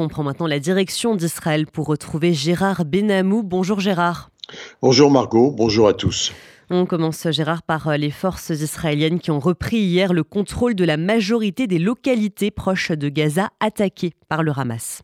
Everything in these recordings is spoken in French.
On prend maintenant la direction d'Israël pour retrouver Gérard Benamou. Bonjour Gérard. Bonjour Margot, bonjour à tous. On commence, Gérard, par euh, les forces israéliennes qui ont repris hier le contrôle de la majorité des localités proches de Gaza attaquées par le Hamas.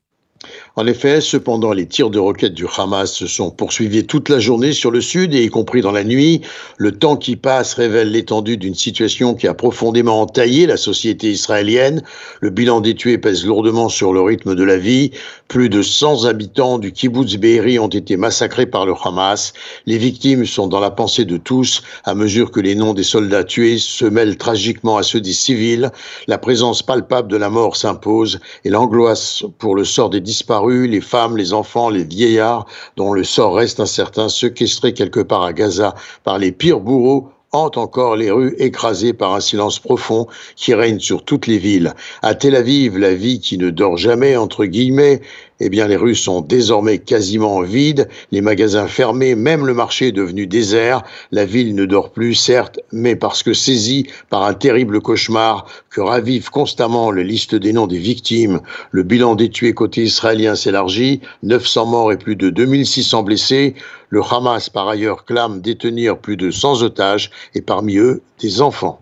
En effet, cependant, les tirs de roquettes du Hamas se sont poursuivis toute la journée sur le sud et y compris dans la nuit. Le temps qui passe révèle l'étendue d'une situation qui a profondément entaillé la société israélienne. Le bilan des tués pèse lourdement sur le rythme de la vie. Plus de 100 habitants du kibbutz Be'eri ont été massacrés par le Hamas. Les victimes sont dans la pensée de tous à mesure que les noms des soldats tués se mêlent tragiquement à ceux des civils. La présence palpable de la mort s'impose et l'angoisse pour le sort des disparus, les femmes, les enfants, les vieillards, dont le sort reste incertain, séquestrés quelque part à Gaza par les pires bourreaux, hantent encore les rues écrasées par un silence profond qui règne sur toutes les villes. À Tel Aviv, la vie qui ne dort jamais, entre guillemets, eh bien, les rues sont désormais quasiment vides, les magasins fermés, même le marché est devenu désert. La ville ne dort plus, certes, mais parce que saisie par un terrible cauchemar que ravive constamment la liste des noms des victimes. Le bilan des tués côté israélien s'élargit, 900 morts et plus de 2600 blessés. Le Hamas, par ailleurs, clame détenir plus de 100 otages et parmi eux, des enfants.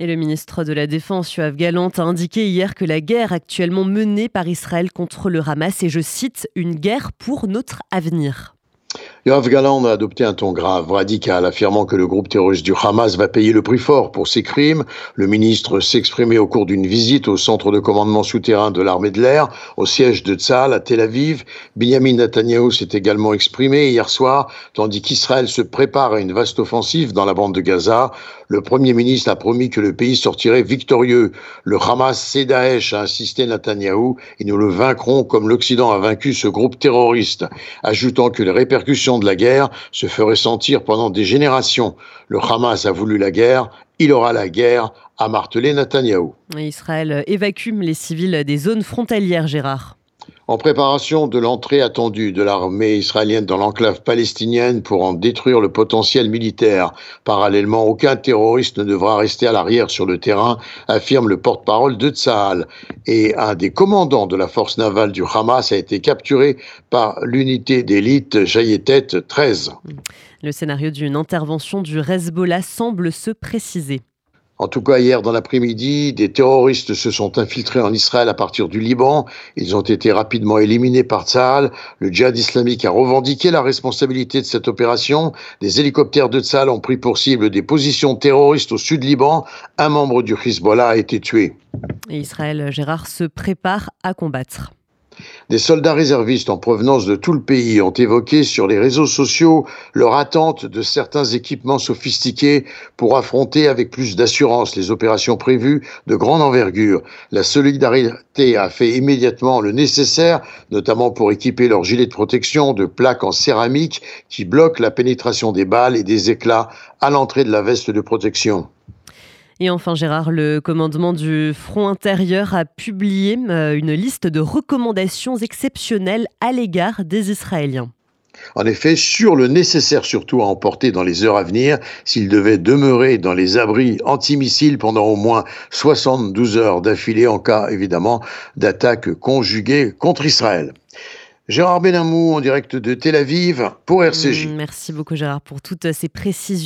Et le ministre de la Défense, Yoav Galant, a indiqué hier que la guerre actuellement menée par Israël contre le Hamas est, je cite, une guerre pour notre avenir. Yoav Galant a adopté un ton grave, radical, affirmant que le groupe terroriste du Hamas va payer le prix fort pour ses crimes. Le ministre s'exprimait au cours d'une visite au centre de commandement souterrain de l'armée de l'air, au siège de Tzal à Tel Aviv. Benjamin Netanyahu s'est également exprimé hier soir, tandis qu'Israël se prépare à une vaste offensive dans la bande de Gaza. Le Premier ministre a promis que le pays sortirait victorieux. Le Hamas, c'est Daesh, a insisté Netanyahu, et nous le vaincrons comme l'Occident a vaincu ce groupe terroriste, ajoutant que les répercussions de la guerre se ferait sentir pendant des générations. Le Hamas a voulu la guerre, il aura la guerre, a martelé Netanyahou. Israël évacue les civils des zones frontalières, Gérard en préparation de l'entrée attendue de l'armée israélienne dans l'enclave palestinienne pour en détruire le potentiel militaire. Parallèlement, aucun terroriste ne devra rester à l'arrière sur le terrain, affirme le porte-parole de Tsahal. Et un des commandants de la force navale du Hamas a été capturé par l'unité d'élite Jayetet 13. Le scénario d'une intervention du Hezbollah semble se préciser. En tout cas, hier dans l'après-midi, des terroristes se sont infiltrés en Israël à partir du Liban. Ils ont été rapidement éliminés par Tzahal. Le djihad islamique a revendiqué la responsabilité de cette opération. Des hélicoptères de Tzahal ont pris pour cible des positions terroristes au sud Liban. Un membre du Hezbollah a été tué. Israël, Gérard, se prépare à combattre. Des soldats réservistes en provenance de tout le pays ont évoqué sur les réseaux sociaux leur attente de certains équipements sophistiqués pour affronter avec plus d'assurance les opérations prévues de grande envergure. La solidarité a fait immédiatement le nécessaire, notamment pour équiper leurs gilets de protection de plaques en céramique qui bloquent la pénétration des balles et des éclats à l'entrée de la veste de protection. Et enfin, Gérard, le commandement du Front intérieur a publié euh, une liste de recommandations exceptionnelles à l'égard des Israéliens. En effet, sur le nécessaire surtout à emporter dans les heures à venir, s'ils devaient demeurer dans les abris antimissiles pendant au moins 72 heures d'affilée en cas évidemment d'attaque conjuguée contre Israël. Gérard Benamou en direct de Tel Aviv pour RCJ. Merci beaucoup Gérard pour toutes ces précisions.